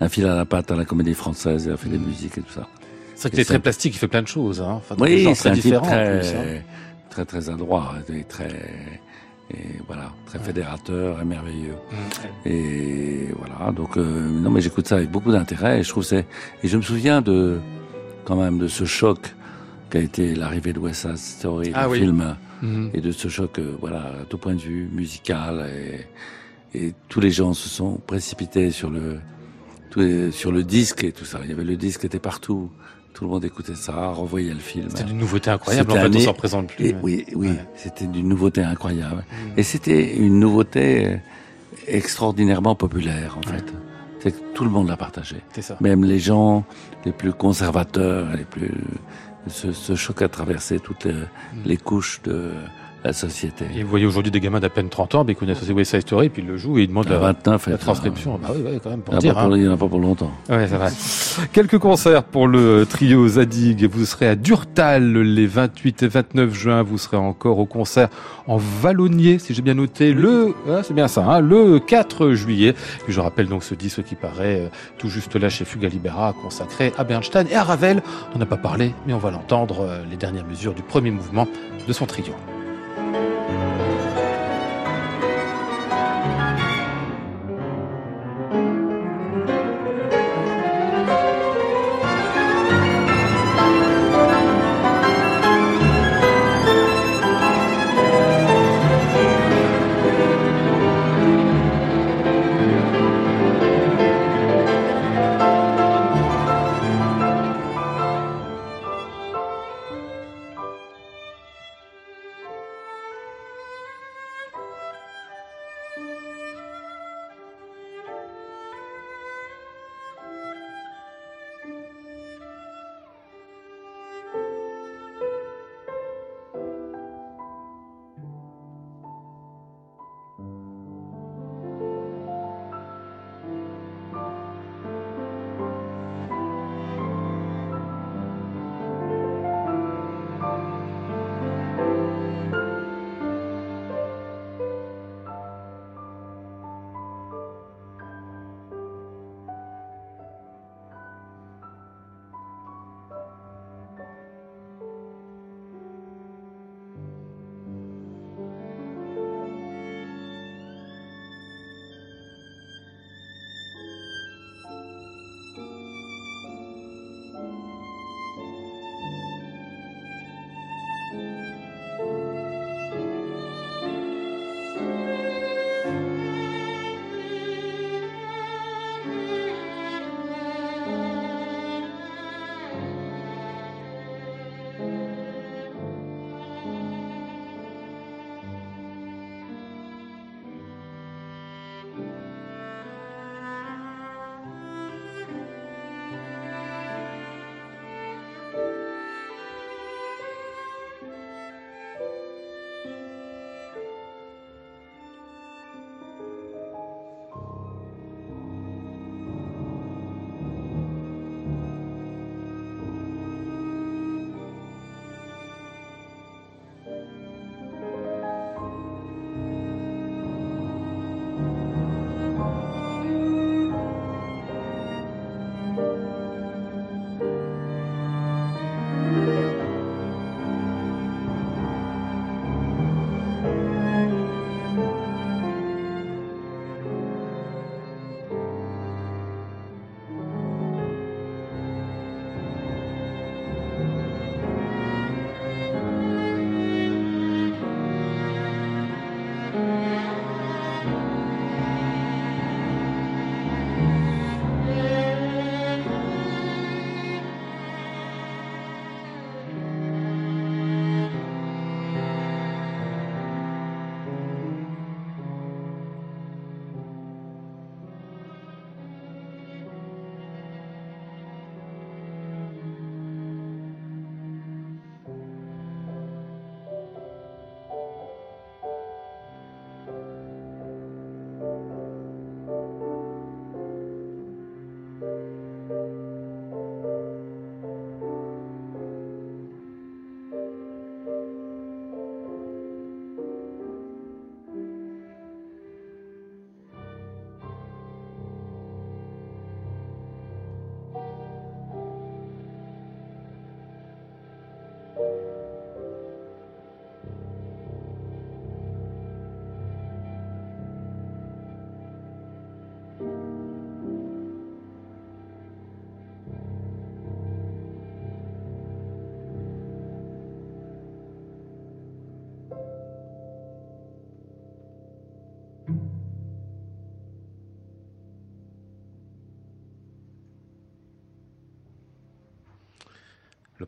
Un fil à la patte à la comédie française, il a fait des musiques et tout ça. C'est vrai qu'il est très plastique, il fait plein de choses. Hein. Enfin, Oui, c'est un type très, plus, hein. très, très adroit, et très, et voilà, très fédérateur et merveilleux. Mm. Et voilà, donc euh, non, mais j'écoute ça avec beaucoup d'intérêt. Et je trouve c'est, et je me souviens de, quand même, de ce choc qu'a été l'arrivée de West Side Story, Ah le oui. film, Mhm. et de ce choc, euh, voilà, à tout point de vue musical, et, et tous les gens se sont précipités sur le, les- sur le disque et tout ça. Il y avait le disque qui était partout. Tout le monde écoutait ça, revoyait le film. C'était une nouveauté incroyable. En fait, on un- s'en présente plus. Et oui, oui, Ouais. c'était d'une nouveauté incroyable. Mm. Et c'était une nouveauté euh, extraordinairement populaire, en fait. C'est que tout le monde l'a partagé. Ça. Même les gens les plus conservateurs, les plus... Ce, ce choc a traversé toutes les, les couches de la société. Et vous voyez aujourd'hui des gamins d'à peine 30 ans, mais ils connaissent aussi West Side Story, puis ils le jouent et ils demandent À la, 29, la et transcription. Bah oui, oui, quand même, pour n'y dire. pas pour- hein. il y en a pas pour longtemps. Ouais, c'est vrai. Quelques concerts pour le trio Zadig. Vous serez à Durtal les 28 et 29 juin. Vous serez encore au concert en Vallonnier, si j'ai bien noté, le, ah, c'est bien ça, hein, le 4 juillet. Et je rappelle donc ce disque qui paraît euh, tout juste là chez Fuga Libera, consacré à Bernstein et à Ravel. On n'a pas parlé, mais on va l'entendre, euh, les dernières mesures du premier mouvement de son trio.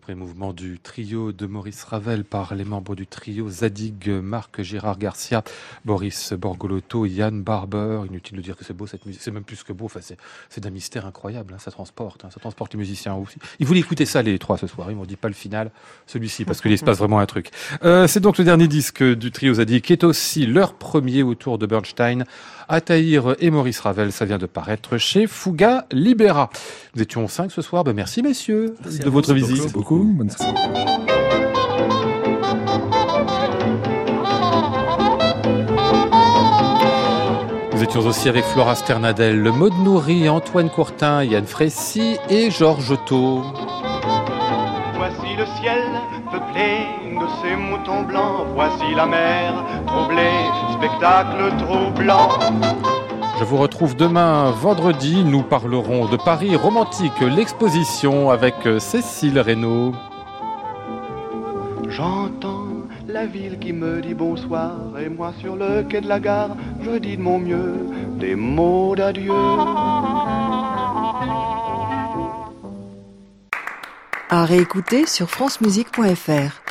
Premier mouvement du trio de Maurice Ravel par les membres du trio Zadig, Marc Gérard Garcia, Boris Borgolotto, Yann Barber. Inutile de dire que c'est beau cette musique, c'est même plus que beau. Enfin, c'est d'un mystère incroyable. Hein. Ça transporte, hein. ça transporte les musiciens aussi. Ils voulaient écouter ça les trois ce soir. Ils m'ont dit pas le final, celui-ci parce qu'il se passe vraiment un truc. Euh, c'est donc le dernier disque du trio Zadig qui est aussi leur premier autour de Bernstein. Ataïr et Maurice Ravel, ça vient de paraître chez Fuga Libera. Nous étions cinq ce soir. Ben, merci messieurs de votre visite beaucoup. Bonne Nous étions aussi avec Flora Sternadel, le Maud Nourri, Antoine Courtin, Yann Frécy et Georges Thau. Voici le ciel peuplé de ces moutons blancs. Voici la mer troublée, spectacle troublant. Je vous retrouve demain vendredi. Nous parlerons de Paris romantique, l'exposition avec euh, Cécile Reynaud. J'entends la ville qui me dit bonsoir et moi sur le quai de la gare, je dis de mon mieux des mots d'adieu. À réécouter sur francemusique.fr.